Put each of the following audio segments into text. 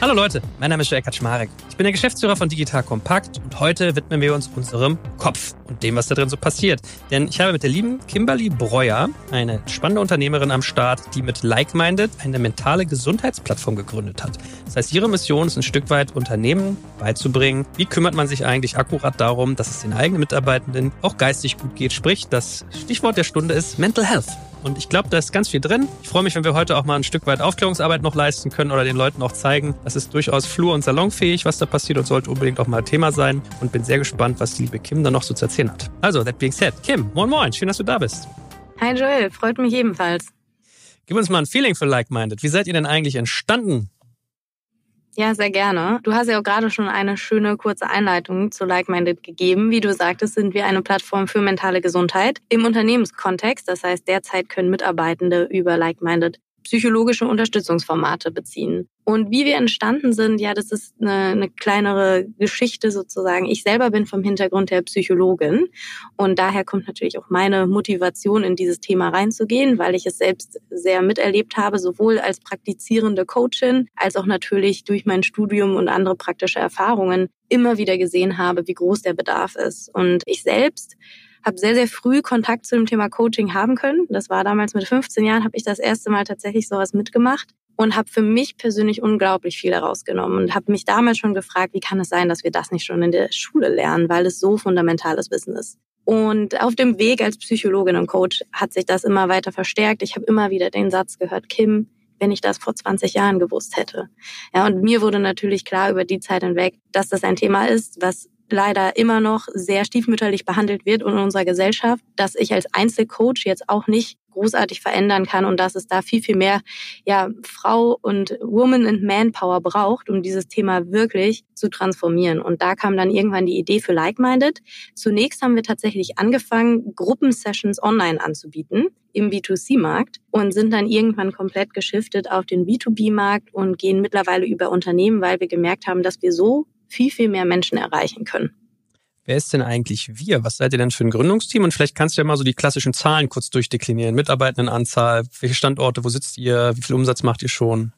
Hallo Leute, mein Name ist Joel Kaczmarek. Ich bin der Geschäftsführer von Digital Kompakt und heute widmen wir uns unserem Kopf und dem, was da drin so passiert. Denn ich habe mit der lieben Kimberly Breuer eine spannende Unternehmerin am Start, die mit Like-Minded eine mentale Gesundheitsplattform gegründet hat. Das heißt, ihre Mission ist ein Stück weit Unternehmen beizubringen, wie kümmert man sich eigentlich akkurat darum, dass es den eigenen Mitarbeitenden auch geistig gut geht. Sprich, das Stichwort der Stunde ist Mental Health. Und ich glaube, da ist ganz viel drin. Ich freue mich, wenn wir heute auch mal ein Stück weit Aufklärungsarbeit noch leisten können oder den Leuten auch zeigen, das ist durchaus flur- und salonfähig, was da passiert und sollte unbedingt auch mal Thema sein. Und bin sehr gespannt, was die liebe Kim da noch so zu erzählen hat. Also, that being said, Kim, moin moin, schön, dass du da bist. Hi Joel, freut mich ebenfalls. Gib uns mal ein Feeling für Like-Minded. Wie seid ihr denn eigentlich entstanden? Ja, sehr gerne. Du hast ja auch gerade schon eine schöne kurze Einleitung zu Like-Minded gegeben. Wie du sagtest, sind wir eine Plattform für mentale Gesundheit im Unternehmenskontext. Das heißt, derzeit können Mitarbeitende über Like-Minded psychologische Unterstützungsformate beziehen. Und wie wir entstanden sind, ja, das ist eine, eine kleinere Geschichte sozusagen. Ich selber bin vom Hintergrund her Psychologin und daher kommt natürlich auch meine Motivation, in dieses Thema reinzugehen, weil ich es selbst sehr miterlebt habe, sowohl als praktizierende Coachin als auch natürlich durch mein Studium und andere praktische Erfahrungen immer wieder gesehen habe, wie groß der Bedarf ist. Und ich selbst habe sehr, sehr früh Kontakt zu dem Thema Coaching haben können. Das war damals mit 15 Jahren, habe ich das erste Mal tatsächlich sowas mitgemacht und habe für mich persönlich unglaublich viel herausgenommen und habe mich damals schon gefragt, wie kann es sein, dass wir das nicht schon in der Schule lernen, weil es so fundamentales Wissen ist. Und auf dem Weg als Psychologin und Coach hat sich das immer weiter verstärkt. Ich habe immer wieder den Satz gehört, Kim, wenn ich das vor 20 Jahren gewusst hätte. Ja, und mir wurde natürlich klar über die Zeit hinweg, dass das ein Thema ist, was leider immer noch sehr stiefmütterlich behandelt wird in unserer Gesellschaft, dass ich als Einzelcoach jetzt auch nicht großartig verändern kann und dass es da viel, viel mehr ja, Frau und Woman and Manpower braucht, um dieses Thema wirklich zu transformieren. Und da kam dann irgendwann die Idee für Like-Minded. Zunächst haben wir tatsächlich angefangen, Gruppensessions online anzubieten im B2C-Markt und sind dann irgendwann komplett geschiftet auf den B2B-Markt und gehen mittlerweile über Unternehmen, weil wir gemerkt haben, dass wir so viel, viel mehr Menschen erreichen können. Wer ist denn eigentlich wir? Was seid ihr denn für ein Gründungsteam? Und vielleicht kannst du ja mal so die klassischen Zahlen kurz durchdeklinieren. Mitarbeitendenanzahl, welche Standorte, wo sitzt ihr, wie viel Umsatz macht ihr schon?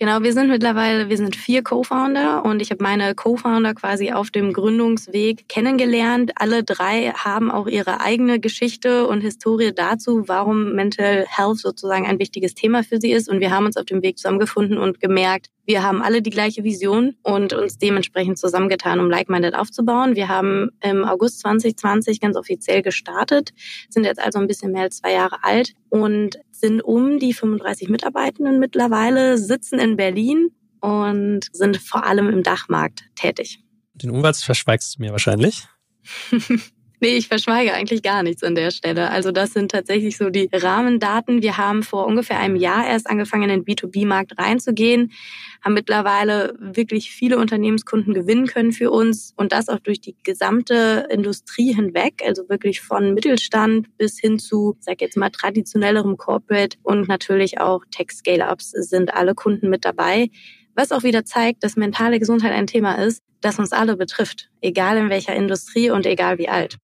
Genau, wir sind mittlerweile, wir sind vier Co-Founder und ich habe meine Co-Founder quasi auf dem Gründungsweg kennengelernt. Alle drei haben auch ihre eigene Geschichte und Historie dazu, warum Mental Health sozusagen ein wichtiges Thema für sie ist. Und wir haben uns auf dem Weg zusammengefunden und gemerkt, wir haben alle die gleiche Vision und uns dementsprechend zusammengetan, um Like-Minded aufzubauen. Wir haben im August 2020 ganz offiziell gestartet, sind jetzt also ein bisschen mehr als zwei Jahre alt und sind um die 35 Mitarbeitenden mittlerweile, sitzen in Berlin und sind vor allem im Dachmarkt tätig. Den Umsatz verschweigst du mir wahrscheinlich. Nee, ich verschweige eigentlich gar nichts an der Stelle. Also das sind tatsächlich so die Rahmendaten. Wir haben vor ungefähr einem Jahr erst angefangen, in den B2B-Markt reinzugehen, haben mittlerweile wirklich viele Unternehmenskunden gewinnen können für uns und das auch durch die gesamte Industrie hinweg, also wirklich von Mittelstand bis hin zu, ich sag jetzt mal, traditionellerem Corporate und natürlich auch Tech-Scale-Ups sind alle Kunden mit dabei. Was auch wieder zeigt, dass mentale Gesundheit ein Thema ist, das uns alle betrifft, egal in welcher Industrie und egal wie alt.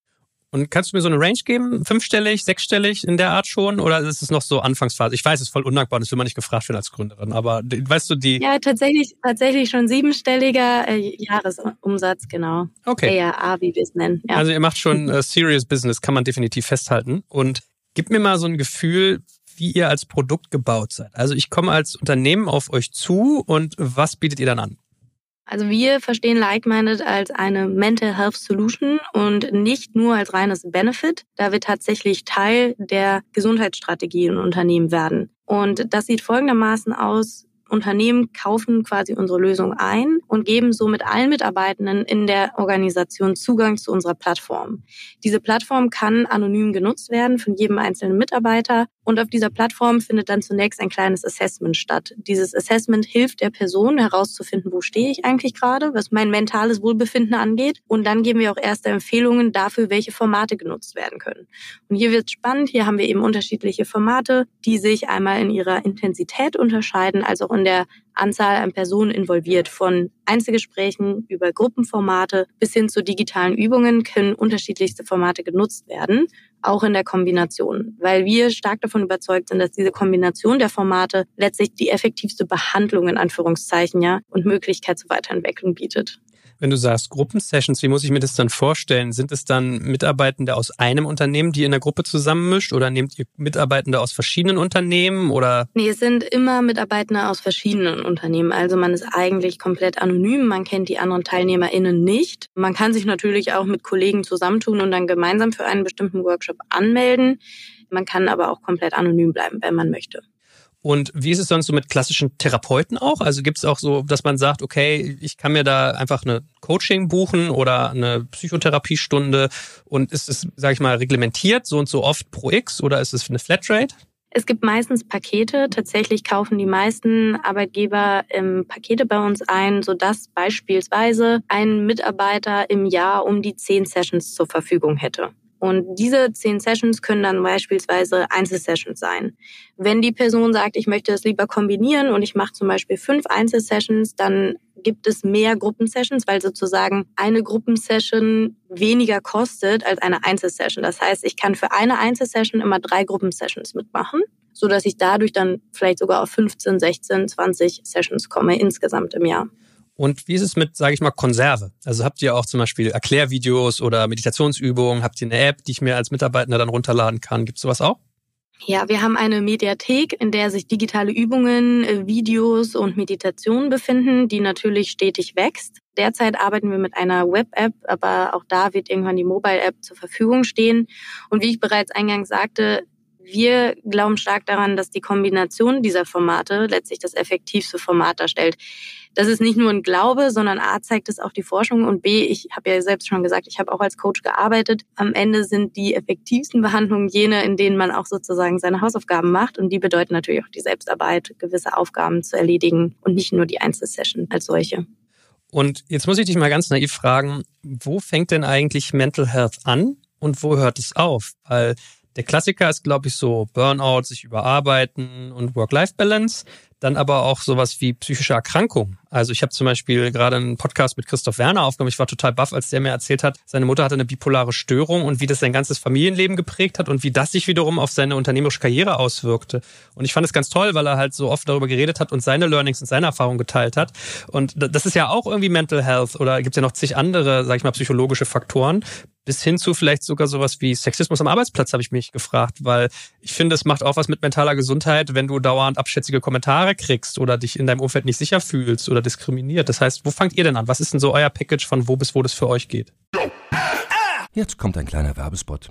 Und kannst du mir so eine Range geben? Fünfstellig, sechsstellig in der Art schon? Oder ist es noch so Anfangsphase? Ich weiß, es ist voll undankbar, das will man nicht gefragt werden als Gründerin, aber weißt du die? Ja, tatsächlich, tatsächlich schon siebenstelliger äh, Jahresumsatz, genau. Okay. ARA, wie wir es nennen. Ja. Also ihr macht schon äh, Serious Business, kann man definitiv festhalten. Und gib mir mal so ein Gefühl, wie ihr als Produkt gebaut seid. Also ich komme als Unternehmen auf euch zu und was bietet ihr dann an? Also wir verstehen Like-Minded als eine Mental Health Solution und nicht nur als reines Benefit, da wir tatsächlich Teil der Gesundheitsstrategie in Unternehmen werden. Und das sieht folgendermaßen aus. Unternehmen kaufen quasi unsere Lösung ein und geben somit allen Mitarbeitenden in der Organisation Zugang zu unserer Plattform. Diese Plattform kann anonym genutzt werden von jedem einzelnen Mitarbeiter und auf dieser Plattform findet dann zunächst ein kleines Assessment statt. Dieses Assessment hilft der Person herauszufinden, wo stehe ich eigentlich gerade, was mein mentales Wohlbefinden angeht. Und dann geben wir auch erste Empfehlungen dafür, welche Formate genutzt werden können. Und hier wird spannend. Hier haben wir eben unterschiedliche Formate, die sich einmal in ihrer Intensität unterscheiden, als auch in der Anzahl an Personen involviert. Von Einzelgesprächen über Gruppenformate bis hin zu digitalen Übungen können unterschiedlichste Formate genutzt werden, auch in der Kombination, weil wir stark davon überzeugt sind, dass diese Kombination der Formate letztlich die effektivste Behandlung in Anführungszeichen ja und Möglichkeit zur Weiterentwicklung bietet. Wenn du sagst Gruppensessions, wie muss ich mir das dann vorstellen? Sind es dann Mitarbeitende aus einem Unternehmen, die in der Gruppe zusammenmischt oder nehmt ihr Mitarbeitende aus verschiedenen Unternehmen oder? Nee, es sind immer Mitarbeitende aus verschiedenen Unternehmen. Also man ist eigentlich komplett anonym, man kennt die anderen TeilnehmerInnen nicht. Man kann sich natürlich auch mit Kollegen zusammentun und dann gemeinsam für einen bestimmten Workshop anmelden. Man kann aber auch komplett anonym bleiben, wenn man möchte. Und wie ist es sonst so mit klassischen Therapeuten auch? Also gibt es auch so, dass man sagt, okay, ich kann mir da einfach eine Coaching buchen oder eine Psychotherapiestunde und ist es, sage ich mal, reglementiert so und so oft pro X oder ist es eine Flatrate? Es gibt meistens Pakete. Tatsächlich kaufen die meisten Arbeitgeber ähm, Pakete bei uns ein, sodass beispielsweise ein Mitarbeiter im Jahr um die zehn Sessions zur Verfügung hätte. Und diese zehn Sessions können dann beispielsweise Einzelsessions sein. Wenn die Person sagt, ich möchte es lieber kombinieren und ich mache zum Beispiel fünf Einzelsessions, dann gibt es mehr Gruppensessions, weil sozusagen eine Gruppensession weniger kostet als eine Einzelsession. Das heißt, ich kann für eine Einzelsession immer drei Gruppensessions mitmachen, so dass ich dadurch dann vielleicht sogar auf 15, 16, 20 Sessions komme insgesamt im Jahr. Und wie ist es mit, sage ich mal, Konserve? Also habt ihr auch zum Beispiel Erklärvideos oder Meditationsübungen? Habt ihr eine App, die ich mir als Mitarbeitender dann runterladen kann? Gibt es sowas auch? Ja, wir haben eine Mediathek, in der sich digitale Übungen, äh, Videos und Meditationen befinden, die natürlich stetig wächst. Derzeit arbeiten wir mit einer Web-App, aber auch da wird irgendwann die Mobile-App zur Verfügung stehen. Und wie ich bereits eingangs sagte, wir glauben stark daran, dass die Kombination dieser Formate letztlich das effektivste Format darstellt. Das ist nicht nur ein Glaube, sondern A zeigt es auch die Forschung und B, ich habe ja selbst schon gesagt, ich habe auch als Coach gearbeitet. Am Ende sind die effektivsten Behandlungen jene, in denen man auch sozusagen seine Hausaufgaben macht und die bedeuten natürlich auch die Selbstarbeit, gewisse Aufgaben zu erledigen und nicht nur die Einzelsession als solche. Und jetzt muss ich dich mal ganz naiv fragen, wo fängt denn eigentlich Mental Health an und wo hört es auf? Weil der Klassiker ist, glaube ich, so Burnout, sich überarbeiten und Work-Life-Balance. Dann aber auch sowas wie psychische Erkrankungen. Also ich habe zum Beispiel gerade einen Podcast mit Christoph Werner aufgenommen. Ich war total baff, als der mir erzählt hat, seine Mutter hatte eine bipolare Störung und wie das sein ganzes Familienleben geprägt hat und wie das sich wiederum auf seine unternehmerische Karriere auswirkte. Und ich fand es ganz toll, weil er halt so oft darüber geredet hat und seine Learnings und seine Erfahrungen geteilt hat. Und das ist ja auch irgendwie Mental Health oder gibt ja noch zig andere, sag ich mal, psychologische Faktoren, bis hin zu vielleicht sogar sowas wie Sexismus am Arbeitsplatz, habe ich mich gefragt, weil ich finde, es macht auch was mit mentaler Gesundheit, wenn du dauernd abschätzige Kommentare kriegst oder dich in deinem Umfeld nicht sicher fühlst oder diskriminiert. Das heißt, wo fangt ihr denn an? Was ist denn so euer Package von wo bis wo das für euch geht? Jetzt kommt ein kleiner Werbespot.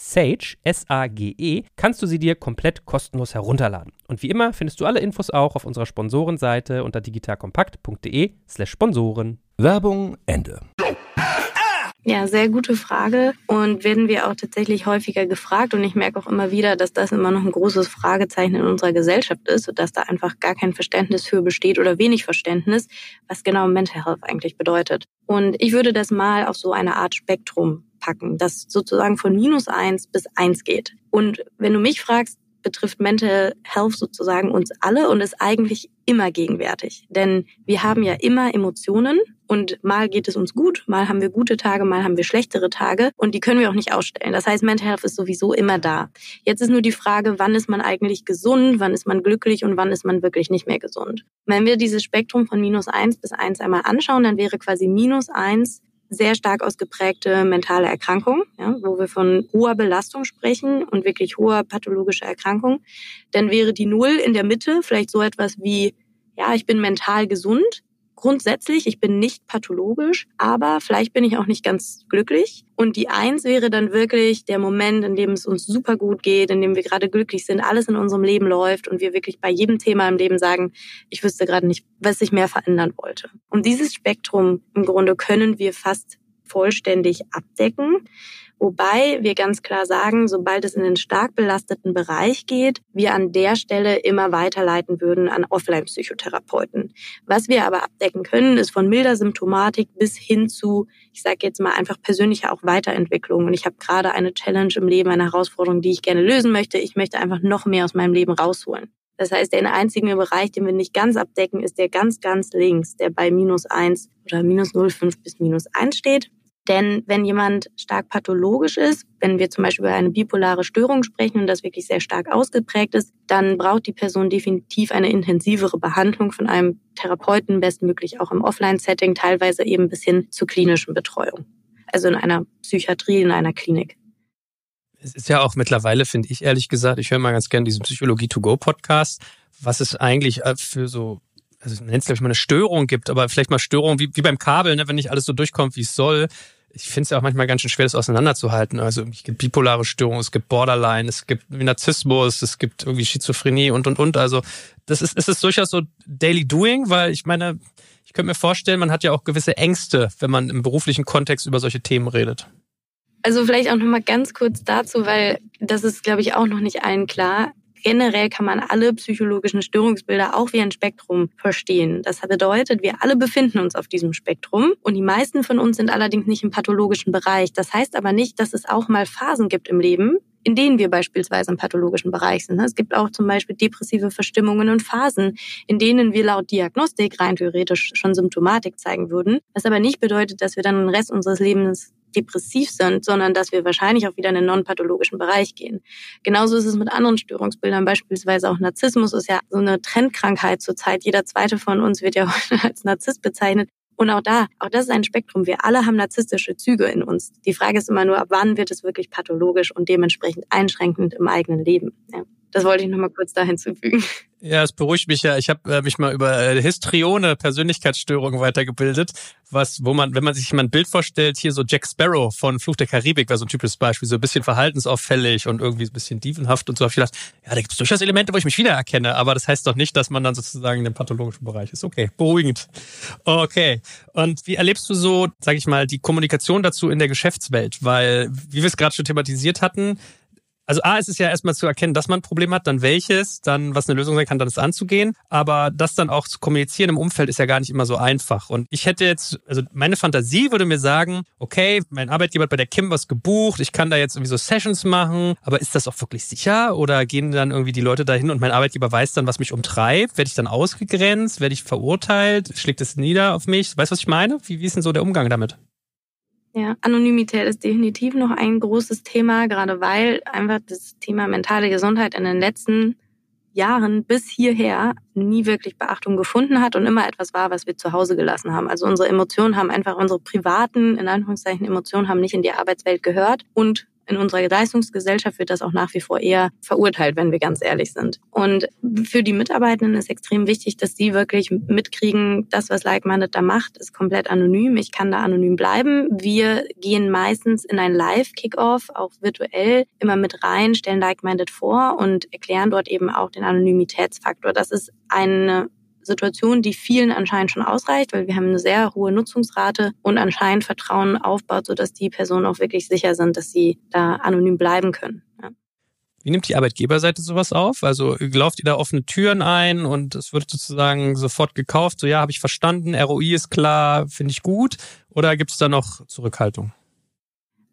Sage, S-A-G-E, kannst du sie dir komplett kostenlos herunterladen. Und wie immer findest du alle Infos auch auf unserer Sponsorenseite unter digitalkompakt.de slash Sponsoren. Werbung Ende. Ja, sehr gute Frage und werden wir auch tatsächlich häufiger gefragt und ich merke auch immer wieder, dass das immer noch ein großes Fragezeichen in unserer Gesellschaft ist und dass da einfach gar kein Verständnis für besteht oder wenig Verständnis, was genau Mental Health eigentlich bedeutet. Und ich würde das mal auf so eine Art Spektrum packen, das sozusagen von minus eins bis eins geht. Und wenn du mich fragst, betrifft Mental Health sozusagen uns alle und ist eigentlich immer gegenwärtig. Denn wir haben ja immer Emotionen Und mal geht es uns gut, mal haben wir gute Tage, mal haben wir schlechtere Tage und die können wir auch nicht ausstellen. Das heißt, Mental Health ist sowieso immer da. Jetzt ist nur die Frage, wann ist man eigentlich gesund, wann ist man glücklich und wann ist man wirklich nicht mehr gesund. Wenn wir dieses Spektrum von minus eins bis eins einmal anschauen, dann wäre quasi minus eins sehr stark ausgeprägte mentale Erkrankung, ja, wo wir von hoher Belastung sprechen und wirklich hoher pathologischer Erkrankung. Dann wäre die Null in der Mitte vielleicht so etwas wie, ja, ich bin mental gesund, grundsätzlich, ich bin nicht pathologisch, aber vielleicht bin ich auch nicht ganz glücklich. Und die Eins wäre dann wirklich der Moment, in dem es uns super gut geht, in dem wir gerade glücklich sind, alles in unserem Leben läuft und wir wirklich bei jedem Thema im Leben sagen, ich wüsste gerade nicht, was ich mehr verändern wollte. Und dieses Spektrum im Grunde können wir fast vollständig abdecken. Wobei wir ganz klar sagen, sobald es in den stark belasteten Bereich geht, wir an der Stelle immer weiterleiten würden an Offline-Psychotherapeuten. Was wir aber abdecken können, ist von milder Symptomatik bis hin zu, ich sage jetzt mal einfach persönlicher auch Weiterentwicklung. Und ich habe gerade eine Challenge im Leben, eine Herausforderung, die ich gerne lösen möchte. Ich möchte einfach noch mehr aus meinem Leben rausholen. Das heißt, der einzige Bereich, den wir nicht ganz abdecken, ist der ganz, ganz links, der bei minus eins oder minus 0,5 bis minus eins steht. Denn wenn jemand stark pathologisch ist, wenn wir zum Beispiel über eine bipolare Störung sprechen und das wirklich sehr stark ausgeprägt ist, dann braucht die Person definitiv eine intensivere Behandlung von einem Therapeuten, bestmöglich auch im Offline-Setting, teilweise eben bis hin zur klinischen Betreuung. Also in einer Psychiatrie, in einer Klinik. Es ist ja auch mittlerweile, finde ich ehrlich gesagt, ich höre mal ganz gerne diesen Psychologie-to-go-Podcast, was es eigentlich äh, für so also nennt es glaube ich mal eine Störung gibt, aber vielleicht mal Störung wie, wie beim Kabel, ne, wenn nicht alles so durchkommt, wie es soll ich finde es ja auch manchmal ganz schön schwer, das auseinanderzuhalten. Also es gibt bipolare Störungen, es gibt Borderline, es gibt Narzissmus, es gibt irgendwie Schizophrenie und und und. Also das ist, ist es durchaus so Daily Doing, weil ich meine, ich könnte mir vorstellen, man hat ja auch gewisse Ängste, wenn man im beruflichen Kontext über solche Themen redet. Also vielleicht auch nochmal ganz kurz dazu, weil das ist, glaube ich, auch noch nicht allen klar generell kann man alle psychologischen Störungsbilder auch wie ein Spektrum verstehen. Das bedeutet, wir alle befinden uns auf diesem Spektrum und die meisten von uns sind allerdings nicht im pathologischen Bereich. Das heißt aber nicht, dass es auch mal Phasen gibt im Leben, in denen wir beispielsweise im pathologischen Bereich sind. Es gibt auch zum Beispiel depressive Verstimmungen und Phasen, in denen wir laut Diagnostik rein theoretisch schon Symptomatik zeigen würden. Was aber nicht bedeutet, dass wir dann den Rest unseres Lebens depressiv sind, sondern dass wir wahrscheinlich auch wieder in den non-pathologischen Bereich gehen. Genauso ist es mit anderen Störungsbildern, beispielsweise auch Narzissmus ist ja so eine Trendkrankheit zurzeit. Jeder zweite von uns wird ja heute als Narzisst bezeichnet. Und auch da, auch das ist ein Spektrum. Wir alle haben narzisstische Züge in uns. Die Frage ist immer nur, ab wann wird es wirklich pathologisch und dementsprechend einschränkend im eigenen Leben. Ja. Das wollte ich nochmal kurz da hinzufügen. Ja, es beruhigt mich ja. Ich habe äh, mich mal über äh, Histrione, Persönlichkeitsstörungen weitergebildet, was, wo man, wenn man sich mal ein Bild vorstellt, hier so Jack Sparrow von Fluch der Karibik war so ein typisches Beispiel, so ein bisschen verhaltensauffällig und irgendwie ein bisschen dievenhaft und so. Hab ich gedacht, ja, da gibt es durchaus Elemente, wo ich mich wiedererkenne, aber das heißt doch nicht, dass man dann sozusagen in dem pathologischen Bereich ist. Okay, beruhigend. Okay. Und wie erlebst du so, sag ich mal, die Kommunikation dazu in der Geschäftswelt? Weil, wie wir es gerade schon thematisiert hatten, also A, ist es ja erstmal zu erkennen, dass man ein Problem hat, dann welches, dann was eine Lösung sein kann, dann es anzugehen. Aber das dann auch zu kommunizieren im Umfeld ist ja gar nicht immer so einfach. Und ich hätte jetzt, also meine Fantasie würde mir sagen, okay, mein Arbeitgeber hat bei der Kim was gebucht, ich kann da jetzt irgendwie so Sessions machen, aber ist das auch wirklich sicher? Oder gehen dann irgendwie die Leute dahin und mein Arbeitgeber weiß dann, was mich umtreibt? Werde ich dann ausgegrenzt? Werde ich verurteilt? Schlägt es nieder auf mich? Weißt du, was ich meine? Wie, wie ist denn so der Umgang damit? Ja, Anonymität ist definitiv noch ein großes Thema, gerade weil einfach das Thema mentale Gesundheit in den letzten Jahren bis hierher nie wirklich Beachtung gefunden hat und immer etwas war, was wir zu Hause gelassen haben. Also unsere Emotionen haben einfach, unsere privaten, in Anführungszeichen, Emotionen haben nicht in die Arbeitswelt gehört und in unserer Leistungsgesellschaft wird das auch nach wie vor eher verurteilt, wenn wir ganz ehrlich sind. Und für die Mitarbeitenden ist extrem wichtig, dass sie wirklich mitkriegen, das, was Like-Minded da macht, ist komplett anonym. Ich kann da anonym bleiben. Wir gehen meistens in ein Live-Kickoff, auch virtuell, immer mit rein, stellen Like-Minded vor und erklären dort eben auch den Anonymitätsfaktor. Das ist eine Situation, die vielen anscheinend schon ausreicht, weil wir haben eine sehr hohe Nutzungsrate und anscheinend Vertrauen aufbaut, sodass die Personen auch wirklich sicher sind, dass sie da anonym bleiben können. Ja. Wie nimmt die Arbeitgeberseite sowas auf? Also lauft ihr da offene Türen ein und es wird sozusagen sofort gekauft? So ja, habe ich verstanden, ROI ist klar, finde ich gut. Oder gibt es da noch Zurückhaltung?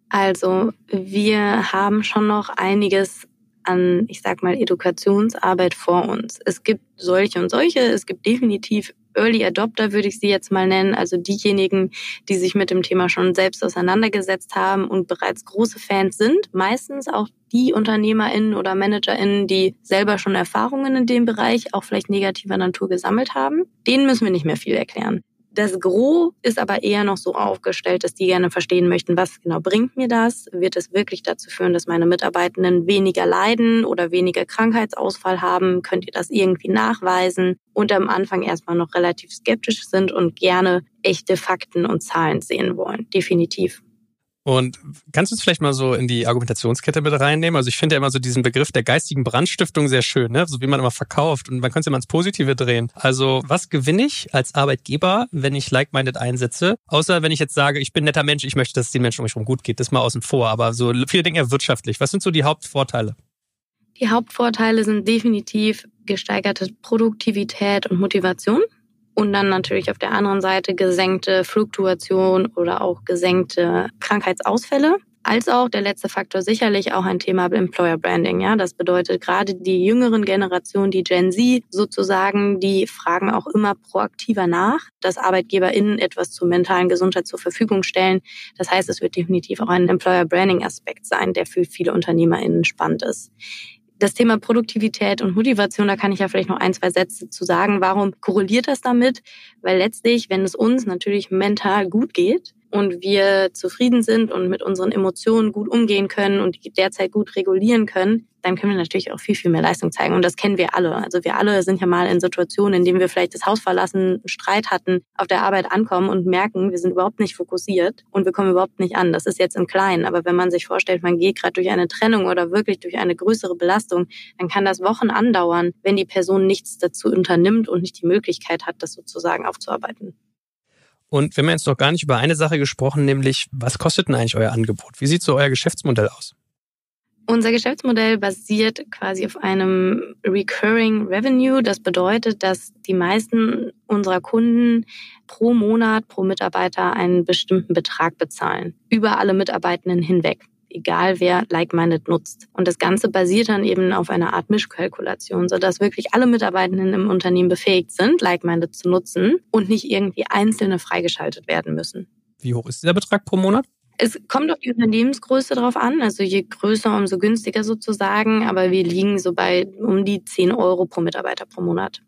Also wir haben schon noch einiges an, ich sag mal, Edukationsarbeit vor uns. Es gibt solche und solche. Es gibt definitiv Early Adopter würde ich sie jetzt mal nennen, also diejenigen, die sich mit dem Thema schon selbst auseinandergesetzt haben und bereits große Fans sind. Meistens auch die UnternehmerInnen oder ManagerInnen, die selber schon Erfahrungen in dem Bereich, auch vielleicht negativer Natur gesammelt haben. Denen müssen wir nicht mehr viel erklären. Das Gros ist aber eher noch so aufgestellt, dass die gerne verstehen möchten, was genau bringt mir das? Wird es wirklich dazu führen, dass meine Mitarbeitenden weniger leiden oder weniger Krankheitsausfall haben? Könnt ihr das irgendwie nachweisen? Und am Anfang erstmal noch relativ skeptisch sind und gerne echte Fakten und Zahlen sehen wollen. Definitiv. Und kannst du es vielleicht mal so in die Argumentationskette mit reinnehmen? Also ich finde ja immer so diesen Begriff der geistigen Brandstiftung sehr schön, ne? so wie man immer verkauft und man könnte es immer ins Positive drehen. Also was gewinne ich als Arbeitgeber, wenn ich Like-Minded einsetze? Außer wenn ich jetzt sage, ich bin netter Mensch, ich möchte, dass es den Menschen um mich herum gut geht. Das mal außen vor. Aber so viele Dinge ja wirtschaftlich. Was sind so die Hauptvorteile? Die Hauptvorteile sind definitiv gesteigerte Produktivität und Motivation. Und dann natürlich auf der anderen Seite gesenkte Fluktuation oder auch gesenkte Krankheitsausfälle. Als auch der letzte Faktor sicherlich auch ein Thema Employer Branding. Ja, das bedeutet gerade die jüngeren Generationen, die Gen Z sozusagen, die fragen auch immer proaktiver nach, dass ArbeitgeberInnen etwas zur mentalen Gesundheit zur Verfügung stellen. Das heißt, es wird definitiv auch ein Employer Branding Aspekt sein, der für viele UnternehmerInnen spannend ist das Thema Produktivität und Motivation, da kann ich ja vielleicht noch ein, zwei Sätze zu sagen. Warum korreliert das damit? Weil letztlich, wenn es uns natürlich mental gut geht, und wir zufrieden sind und mit unseren Emotionen gut umgehen können und die derzeit gut regulieren können, dann können wir natürlich auch viel, viel mehr Leistung zeigen. Und das kennen wir alle. Also wir alle sind ja mal in Situationen, in denen wir vielleicht das Haus verlassen, Streit hatten, auf der Arbeit ankommen und merken, wir sind überhaupt nicht fokussiert und wir kommen überhaupt nicht an. Das ist jetzt im Kleinen. Aber wenn man sich vorstellt, man geht gerade durch eine Trennung oder wirklich durch eine größere Belastung, dann kann das Wochen andauern, wenn die Person nichts dazu unternimmt und nicht die Möglichkeit hat, das sozusagen aufzuarbeiten. Und wir haben jetzt noch gar nicht über eine Sache gesprochen, nämlich was kostet denn eigentlich euer Angebot? Wie sieht so euer Geschäftsmodell aus? Unser Geschäftsmodell basiert quasi auf einem Recurring Revenue. Das bedeutet, dass die meisten unserer Kunden pro Monat, pro Mitarbeiter einen bestimmten Betrag bezahlen. Über alle Mitarbeitenden hinweg egal wer Like-Minded nutzt. Und das Ganze basiert dann eben auf einer Art Mischkalkulation, sodass wirklich alle Mitarbeitenden im Unternehmen befähigt sind, Like-Minded zu nutzen und nicht irgendwie einzelne freigeschaltet werden müssen. Wie hoch ist dieser Betrag pro Monat? Es kommt auf die Unternehmensgröße drauf an. Also je größer, umso günstiger sozusagen. Aber wir liegen so bei um die 10 Euro pro Mitarbeiter pro Monat.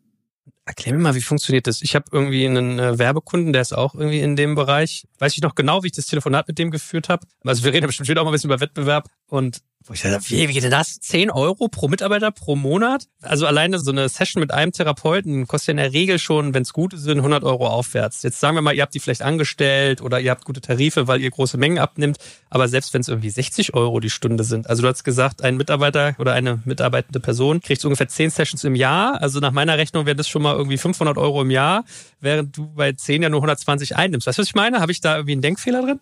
Erklär mir mal, wie funktioniert das? Ich habe irgendwie einen äh, Werbekunden, der ist auch irgendwie in dem Bereich. Weiß ich noch genau, wie ich das Telefonat mit dem geführt habe. Also wir reden bestimmt auch mal ein bisschen über Wettbewerb. Und wo ich dachte, wie, wie geht denn das? 10 Euro pro Mitarbeiter pro Monat? Also alleine so eine Session mit einem Therapeuten kostet ja in der Regel schon, wenn es gute sind, 100 Euro aufwärts. Jetzt sagen wir mal, ihr habt die vielleicht angestellt oder ihr habt gute Tarife, weil ihr große Mengen abnimmt. Aber selbst wenn es irgendwie 60 Euro die Stunde sind. Also du hast gesagt, ein Mitarbeiter oder eine mitarbeitende Person kriegt so ungefähr 10 Sessions im Jahr. Also nach meiner Rechnung wäre das schon mal irgendwie 500 Euro im Jahr, während du bei 10 ja nur 120 einnimmst. Weißt du, was ich meine? Habe ich da irgendwie einen Denkfehler drin?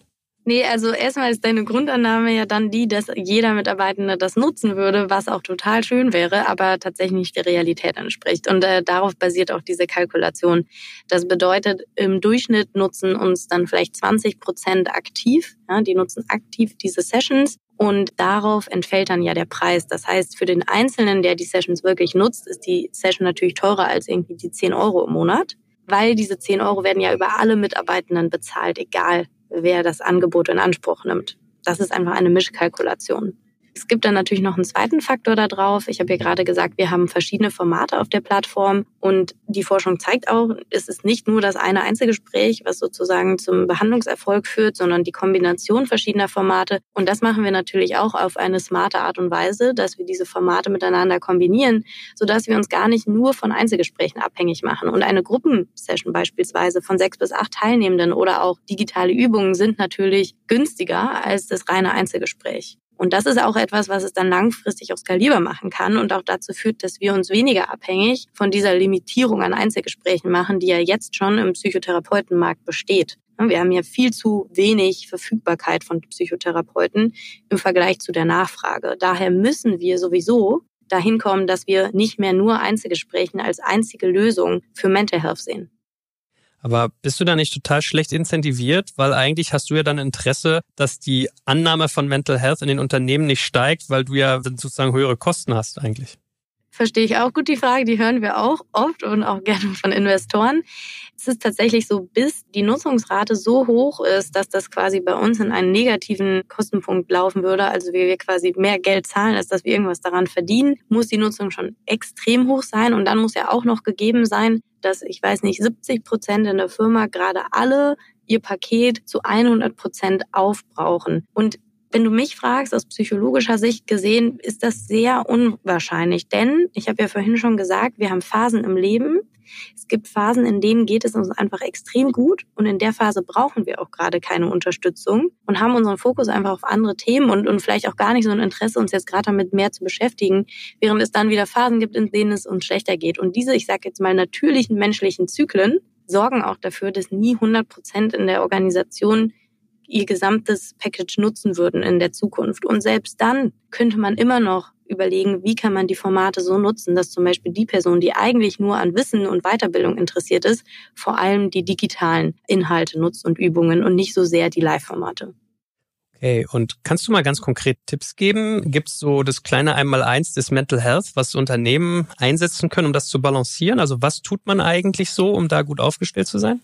Nee, also erstmal ist deine Grundannahme ja dann die, dass jeder Mitarbeitende das nutzen würde, was auch total schön wäre, aber tatsächlich nicht der Realität entspricht. Und äh, darauf basiert auch diese Kalkulation. Das bedeutet, im Durchschnitt nutzen uns dann vielleicht 20 Prozent aktiv. Ja, die nutzen aktiv diese Sessions. Und darauf entfällt dann ja der Preis. Das heißt, für den Einzelnen, der die Sessions wirklich nutzt, ist die Session natürlich teurer als irgendwie die 10 Euro im Monat weil diese 10 Euro werden ja über alle Mitarbeitenden bezahlt, egal wer das Angebot in Anspruch nimmt. Das ist einfach eine Mischkalkulation. Es gibt dann natürlich noch einen zweiten Faktor da drauf. Ich habe ja gerade gesagt, wir haben verschiedene Formate auf der Plattform und die Forschung zeigt auch, es ist nicht nur das eine Einzelgespräch, was sozusagen zum Behandlungserfolg führt, sondern die Kombination verschiedener Formate. Und das machen wir natürlich auch auf eine smarte Art und Weise, dass wir diese Formate miteinander kombinieren, sodass wir uns gar nicht nur von Einzelgesprächen abhängig machen. Und eine Gruppensession beispielsweise von sechs bis acht Teilnehmenden oder auch digitale Übungen sind natürlich günstiger als das reine Einzelgespräch. Und das ist auch etwas, was es dann langfristig auch skalierbar machen kann und auch dazu führt, dass wir uns weniger abhängig von dieser Limitierung an Einzelgesprächen machen, die ja jetzt schon im Psychotherapeutenmarkt besteht. Wir haben ja viel zu wenig Verfügbarkeit von Psychotherapeuten im Vergleich zu der Nachfrage. Daher müssen wir sowieso dahin kommen, dass wir nicht mehr nur Einzelgesprächen als einzige Lösung für Mental Health sehen. Aber bist du da nicht total schlecht incentiviert? Weil eigentlich hast du ja dann Interesse, dass die Annahme von Mental Health in den Unternehmen nicht steigt, weil du ja sozusagen höhere Kosten hast eigentlich. Verstehe ich auch gut die Frage. Die hören wir auch oft und auch gerne von Investoren. Es ist tatsächlich so, bis die Nutzungsrate so hoch ist, dass das quasi bei uns in einen negativen Kostenpunkt laufen würde, also wir quasi mehr Geld zahlen, als dass wir irgendwas daran verdienen, muss die Nutzung schon extrem hoch sein. Und dann muss ja auch noch gegeben sein, dass, ich weiß nicht, 70 Prozent in der Firma gerade alle ihr Paket zu 100 Prozent aufbrauchen. Und wenn du mich fragst, aus psychologischer Sicht gesehen, ist das sehr unwahrscheinlich. Denn, ich habe ja vorhin schon gesagt, wir haben Phasen im Leben. Es gibt Phasen, in denen geht es uns einfach extrem gut und in der Phase brauchen wir auch gerade keine Unterstützung und haben unseren Fokus einfach auf andere Themen und, und vielleicht auch gar nicht so ein Interesse, uns jetzt gerade damit mehr zu beschäftigen, während es dann wieder Phasen gibt, in denen es uns schlechter geht. Und diese, ich sage jetzt mal, natürlichen menschlichen Zyklen sorgen auch dafür, dass nie 100 Prozent in der Organisation ihr gesamtes Package nutzen würden in der Zukunft. Und selbst dann könnte man immer noch überlegen, wie kann man die Formate so nutzen, dass zum Beispiel die Person, die eigentlich nur an Wissen und Weiterbildung interessiert ist, vor allem die digitalen Inhalte nutzt und Übungen und nicht so sehr die Live-Formate. Okay, und kannst du mal ganz konkret Tipps geben? Gibt es so das kleine Einmaleins des Mental Health, was Unternehmen einsetzen können, um das zu balancieren? Also was tut man eigentlich so, um da gut aufgestellt zu sein?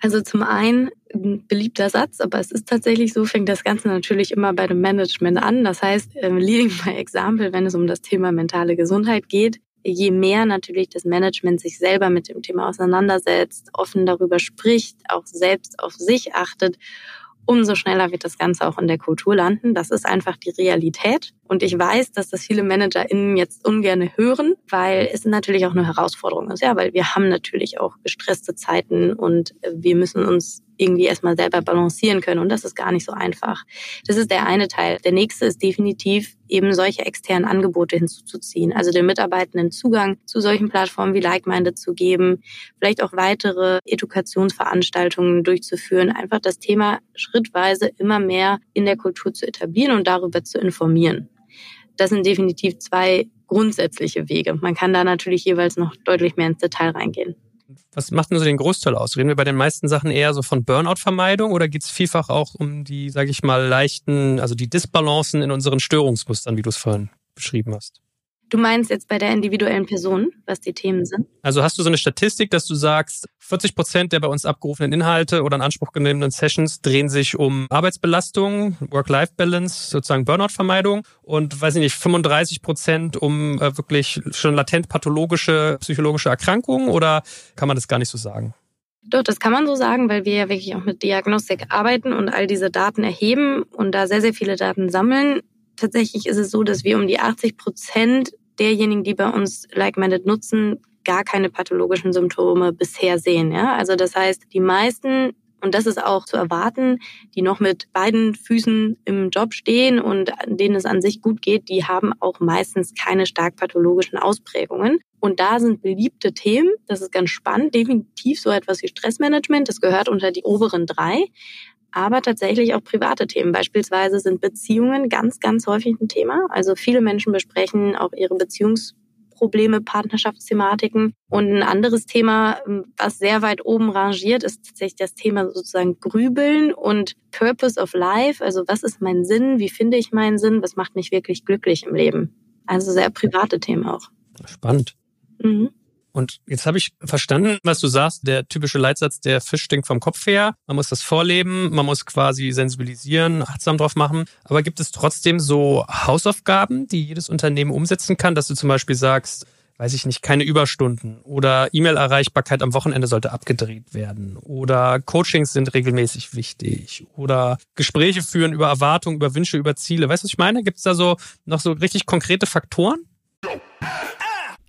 Also zum einen ein beliebter Satz, aber es ist tatsächlich so, fängt das Ganze natürlich immer bei dem Management an. Das heißt, ähm, leading by example, wenn es um das Thema mentale Gesundheit geht, je mehr natürlich das Management sich selber mit dem Thema auseinandersetzt, offen darüber spricht, auch selbst auf sich achtet umso schneller wird das Ganze auch in der Kultur landen. Das ist einfach die Realität. Und ich weiß, dass das viele ManagerInnen jetzt ungern hören, weil es natürlich auch eine Herausforderung ist. Ja, weil wir haben natürlich auch gestresste Zeiten und wir müssen uns irgendwie erstmal selber balancieren können. Und das ist gar nicht so einfach. Das ist der eine Teil. Der nächste ist definitiv eben solche externen Angebote hinzuzuziehen. Also den Mitarbeitenden Zugang zu solchen Plattformen wie Like-Minded zu geben, vielleicht auch weitere Edukationsveranstaltungen durchzuführen, einfach das Thema schrittweise immer mehr in der Kultur zu etablieren und darüber zu informieren. Das sind definitiv zwei grundsätzliche Wege. Man kann da natürlich jeweils noch deutlich mehr ins Detail reingehen. Was macht denn so den Großteil aus? Reden wir bei den meisten Sachen eher so von Burnout-Vermeidung oder geht es vielfach auch um die, sage ich mal, leichten, also die Disbalancen in unseren Störungsmustern, wie du es vorhin beschrieben hast? Du meinst jetzt bei der individuellen Person, was die Themen sind? Also hast du so eine Statistik, dass du sagst, 40 Prozent der bei uns abgerufenen Inhalte oder in Anspruch genommenen Sessions drehen sich um Arbeitsbelastung, Work-Life-Balance, sozusagen Burnout-Vermeidung und, weiß ich nicht, 35 Prozent um äh, wirklich schon latent pathologische, psychologische Erkrankungen oder kann man das gar nicht so sagen? Doch, das kann man so sagen, weil wir ja wirklich auch mit Diagnostik arbeiten und all diese Daten erheben und da sehr, sehr viele Daten sammeln tatsächlich ist es so, dass wir um die 80 Prozent derjenigen, die bei uns Like-Minded nutzen, gar keine pathologischen Symptome bisher sehen. Ja? Also das heißt, die meisten und das ist auch zu erwarten, die noch mit beiden Füßen im Job stehen und denen es an sich gut geht, die haben auch meistens keine stark pathologischen Ausprägungen. Und da sind beliebte Themen, das ist ganz spannend, definitiv so etwas wie Stressmanagement, das gehört unter die oberen drei aber tatsächlich auch private Themen. Beispielsweise sind Beziehungen ganz, ganz häufig ein Thema. Also viele Menschen besprechen auch ihre Beziehungsprobleme, Partnerschaftsthematiken. Und ein anderes Thema, was sehr weit oben rangiert, ist tatsächlich das Thema sozusagen Grübeln und Purpose of Life. Also was ist mein Sinn? Wie finde ich meinen Sinn? Was macht mich wirklich glücklich im Leben? Also sehr private Themen auch. Spannend. Mhm. Und jetzt habe ich verstanden, was du sagst. Der typische Leitsatz, der Fisch stinkt vom Kopf her. Man muss das vorleben, man muss quasi sensibilisieren, achtsam drauf machen. Aber gibt es trotzdem so Hausaufgaben, die jedes Unternehmen umsetzen kann, dass du zum Beispiel sagst, weiß ich nicht, keine Überstunden oder E-Mail-Erreichbarkeit am Wochenende sollte abgedreht werden oder Coachings sind regelmäßig wichtig oder Gespräche führen über Erwartungen, über Wünsche, über Ziele. Weißt du, was ich meine? Gibt es da so noch so richtig konkrete Faktoren?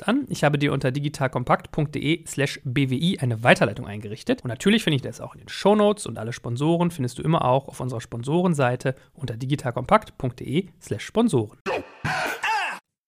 an. Ich habe dir unter digitalkompakt podcast.de slash bwi eine Weiterleitung eingerichtet. Und natürlich finde ich das auch in den Shownotes und alle Sponsoren findest du immer auch auf unserer Sponsorenseite unter digitalkompakt.de slash Sponsoren.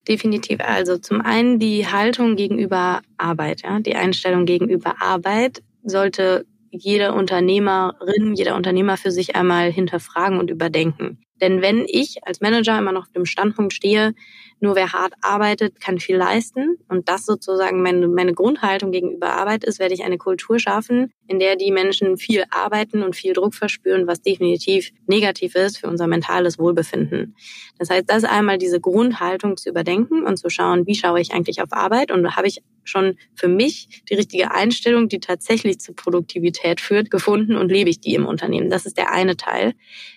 Definitiv. Also zum einen die Haltung gegenüber Arbeit, ja, die Einstellung gegenüber Arbeit sollte jede Unternehmerin, jeder Unternehmer für sich einmal hinterfragen und überdenken. Denn wenn ich als Manager immer noch auf dem Standpunkt stehe, nur wer hart arbeitet, kann viel leisten und das sozusagen meine, meine Grundhaltung gegenüber Arbeit ist, werde ich eine Kultur schaffen, in der die Menschen viel arbeiten und viel Druck verspüren, was definitiv negativ ist für unser mentales Wohlbefinden. Das heißt, das einmal diese Grundhaltung zu überdenken und zu schauen, wie schaue ich eigentlich auf Arbeit und habe ich schon für mich die richtige Einstellung, die tatsächlich zu Produktivität führt, gefunden und lebe ich die im Unternehmen. Das ist der eine Teil.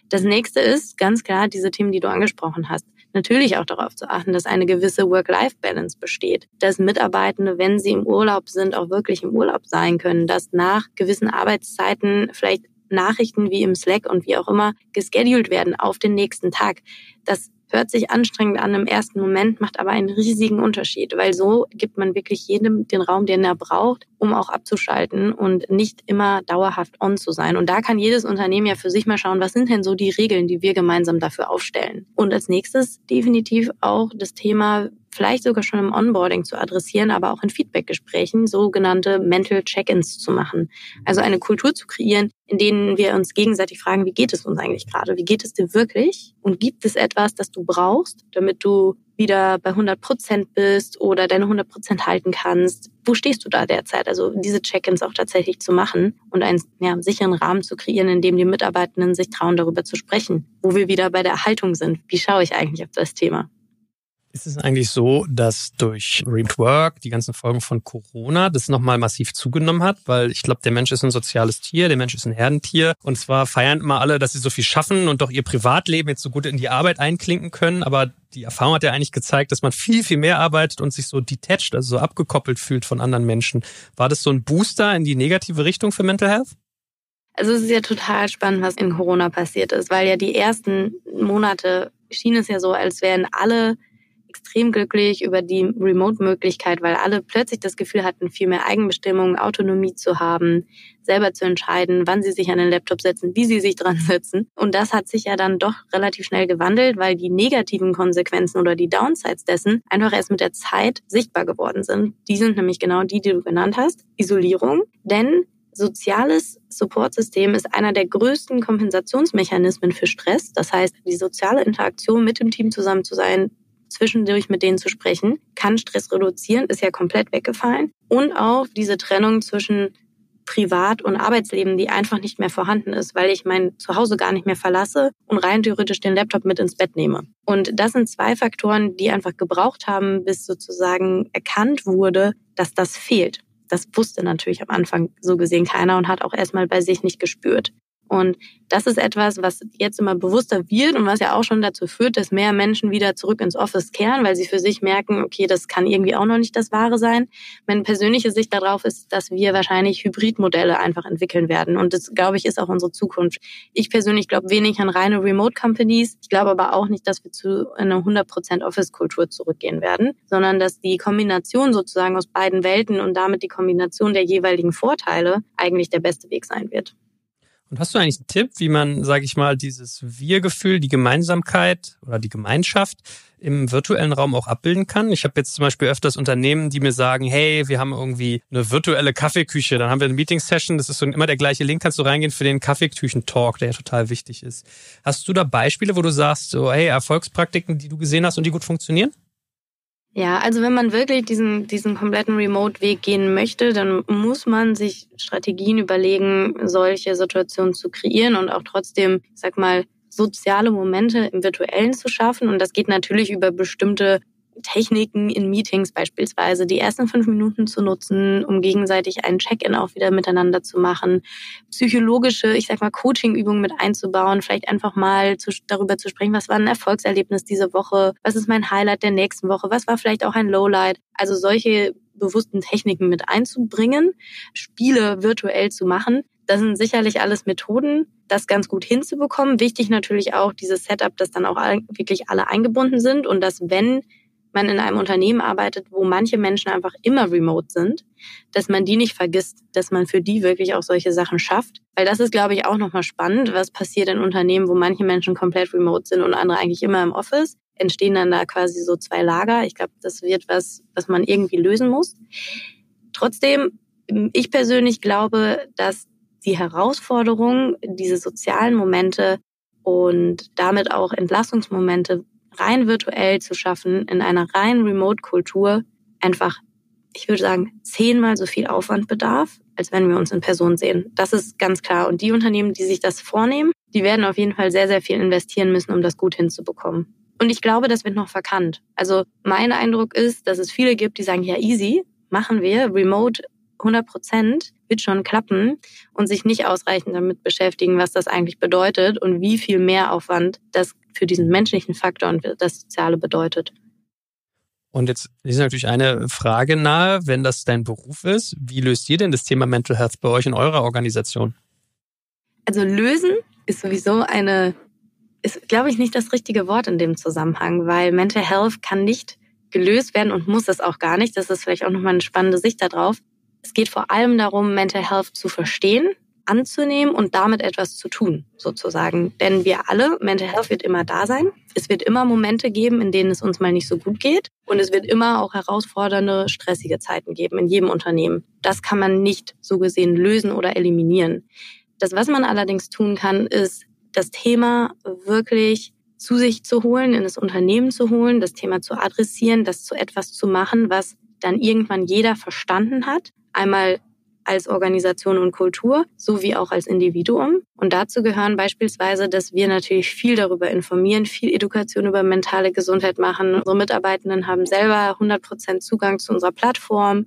Das nächste ist ganz klar diese Themen, die du angesprochen hast natürlich auch darauf zu achten, dass eine gewisse Work-Life-Balance besteht, dass Mitarbeitende, wenn sie im Urlaub sind, auch wirklich im Urlaub sein können, dass nach gewissen Arbeitszeiten vielleicht Nachrichten wie im Slack und wie auch immer gescheduled werden auf den nächsten Tag. Das hört sich anstrengend an im ersten Moment, macht aber einen riesigen Unterschied, weil so gibt man wirklich jedem den Raum, den er braucht, um auch abzuschalten und nicht immer dauerhaft on zu sein. Und da kann jedes Unternehmen ja für sich mal schauen, was sind denn so die Regeln, die wir gemeinsam dafür aufstellen. Und als nächstes definitiv auch das Thema, vielleicht sogar schon im Onboarding zu adressieren, aber auch in Feedbackgesprächen sogenannte Mental Check-ins zu machen. Also eine Kultur zu kreieren, in denen wir uns gegenseitig fragen, wie geht es uns eigentlich gerade? Wie geht es dir wirklich? Und gibt es etwas, das du brauchst, damit du wieder bei 100 Prozent bist oder deine 100 Prozent halten kannst? Wo stehst du da derzeit? Also diese Check-ins auch tatsächlich zu machen und einen ja, sicheren Rahmen zu kreieren, in dem die Mitarbeitenden sich trauen, darüber zu sprechen. Wo wir wieder bei der Haltung sind. Wie schaue ich eigentlich auf das Thema? Ist es eigentlich so, dass durch Remote Work, die ganzen Folgen von Corona, das nochmal massiv zugenommen hat? Weil ich glaube, der Mensch ist ein soziales Tier, der Mensch ist ein Herdentier. Und zwar feiern immer alle, dass sie so viel schaffen und doch ihr Privatleben jetzt so gut in die Arbeit einklinken können. Aber die Erfahrung hat ja eigentlich gezeigt, dass man viel, viel mehr arbeitet und sich so detached, also so abgekoppelt fühlt von anderen Menschen. War das so ein Booster in die negative Richtung für Mental Health? Also es ist ja total spannend, was in Corona passiert ist, weil ja die ersten Monate schien es ja so, als wären alle extrem glücklich über die Remote-Möglichkeit, weil alle plötzlich das Gefühl hatten, viel mehr Eigenbestimmung, Autonomie zu haben, selber zu entscheiden, wann sie sich an den Laptop setzen, wie sie sich dran setzen. Und das hat sich ja dann doch relativ schnell gewandelt, weil die negativen Konsequenzen oder die Downsides dessen einfach erst mit der Zeit sichtbar geworden sind. Die sind nämlich genau die, die du genannt hast. Isolierung. Denn soziales Supportsystem ist einer der größten Kompensationsmechanismen für Stress. Das heißt, die soziale Interaktion mit dem Team zusammen zu sein, zwischendurch mit denen zu sprechen, kann Stress reduzieren, ist ja komplett weggefallen. Und auch diese Trennung zwischen Privat- und Arbeitsleben, die einfach nicht mehr vorhanden ist, weil ich mein Zuhause gar nicht mehr verlasse und rein theoretisch den Laptop mit ins Bett nehme. Und das sind zwei Faktoren, die einfach gebraucht haben, bis sozusagen erkannt wurde, dass das fehlt. Das wusste natürlich am Anfang so gesehen keiner und hat auch erstmal bei sich nicht gespürt. Und das ist etwas, was jetzt immer bewusster wird und was ja auch schon dazu führt, dass mehr Menschen wieder zurück ins Office kehren, weil sie für sich merken, okay, das kann irgendwie auch noch nicht das Wahre sein. Meine persönliche Sicht darauf ist, dass wir wahrscheinlich Hybridmodelle einfach entwickeln werden. Und das, glaube ich, ist auch unsere Zukunft. Ich persönlich glaube wenig an reine Remote-Companies. Ich glaube aber auch nicht, dass wir zu einer 100% Office-Kultur zurückgehen werden, sondern dass die Kombination sozusagen aus beiden Welten und damit die Kombination der jeweiligen Vorteile eigentlich der beste Weg sein wird. Und hast du eigentlich einen Tipp, wie man, sage ich mal, dieses Wir-Gefühl, die Gemeinsamkeit oder die Gemeinschaft im virtuellen Raum auch abbilden kann? Ich habe jetzt zum Beispiel öfters Unternehmen, die mir sagen, hey, wir haben irgendwie eine virtuelle Kaffeeküche, dann haben wir eine Meeting-Session, das ist so immer der gleiche Link, kannst du reingehen für den Kaffeeküchen-Talk, der ja total wichtig ist. Hast du da Beispiele, wo du sagst, so, hey, Erfolgspraktiken, die du gesehen hast und die gut funktionieren? Ja, also wenn man wirklich diesen, diesen kompletten Remote-Weg gehen möchte, dann muss man sich Strategien überlegen, solche Situationen zu kreieren und auch trotzdem, ich sag mal, soziale Momente im Virtuellen zu schaffen. Und das geht natürlich über bestimmte Techniken in Meetings beispielsweise, die ersten fünf Minuten zu nutzen, um gegenseitig einen Check-in auch wieder miteinander zu machen, psychologische, ich sag mal, Coaching-Übungen mit einzubauen, vielleicht einfach mal zu, darüber zu sprechen, was war ein Erfolgserlebnis diese Woche, was ist mein Highlight der nächsten Woche, was war vielleicht auch ein Lowlight. Also solche bewussten Techniken mit einzubringen, Spiele virtuell zu machen. Das sind sicherlich alles Methoden, das ganz gut hinzubekommen. Wichtig natürlich auch dieses Setup, dass dann auch wirklich alle eingebunden sind und dass wenn man in einem Unternehmen arbeitet, wo manche Menschen einfach immer remote sind, dass man die nicht vergisst, dass man für die wirklich auch solche Sachen schafft. Weil das ist, glaube ich, auch nochmal spannend, was passiert in Unternehmen, wo manche Menschen komplett remote sind und andere eigentlich immer im Office. Entstehen dann da quasi so zwei Lager. Ich glaube, das wird was, was man irgendwie lösen muss. Trotzdem, ich persönlich glaube, dass die Herausforderung, diese sozialen Momente und damit auch Entlassungsmomente rein virtuell zu schaffen, in einer rein Remote-Kultur, einfach, ich würde sagen, zehnmal so viel Aufwand bedarf, als wenn wir uns in Person sehen. Das ist ganz klar. Und die Unternehmen, die sich das vornehmen, die werden auf jeden Fall sehr, sehr viel investieren müssen, um das gut hinzubekommen. Und ich glaube, das wird noch verkannt. Also mein Eindruck ist, dass es viele gibt, die sagen, ja, easy, machen wir, remote 100 Prozent wird schon klappen und sich nicht ausreichend damit beschäftigen, was das eigentlich bedeutet und wie viel Mehraufwand das für diesen menschlichen Faktor und das Soziale bedeutet. Und jetzt ist natürlich eine Frage nahe, wenn das dein Beruf ist, wie löst ihr denn das Thema Mental Health bei euch in eurer Organisation? Also lösen ist sowieso eine, ist glaube ich nicht das richtige Wort in dem Zusammenhang, weil Mental Health kann nicht gelöst werden und muss es auch gar nicht. Das ist vielleicht auch nochmal eine spannende Sicht darauf. Es geht vor allem darum, Mental Health zu verstehen, anzunehmen und damit etwas zu tun, sozusagen. Denn wir alle, Mental Health wird immer da sein. Es wird immer Momente geben, in denen es uns mal nicht so gut geht. Und es wird immer auch herausfordernde, stressige Zeiten geben in jedem Unternehmen. Das kann man nicht so gesehen lösen oder eliminieren. Das, was man allerdings tun kann, ist, das Thema wirklich zu sich zu holen, in das Unternehmen zu holen, das Thema zu adressieren, das zu etwas zu machen, was dann irgendwann jeder verstanden hat. Einmal als Organisation und Kultur sowie auch als Individuum. Und dazu gehören beispielsweise, dass wir natürlich viel darüber informieren, viel Education über mentale Gesundheit machen. Unsere Mitarbeitenden haben selber 100 Prozent Zugang zu unserer Plattform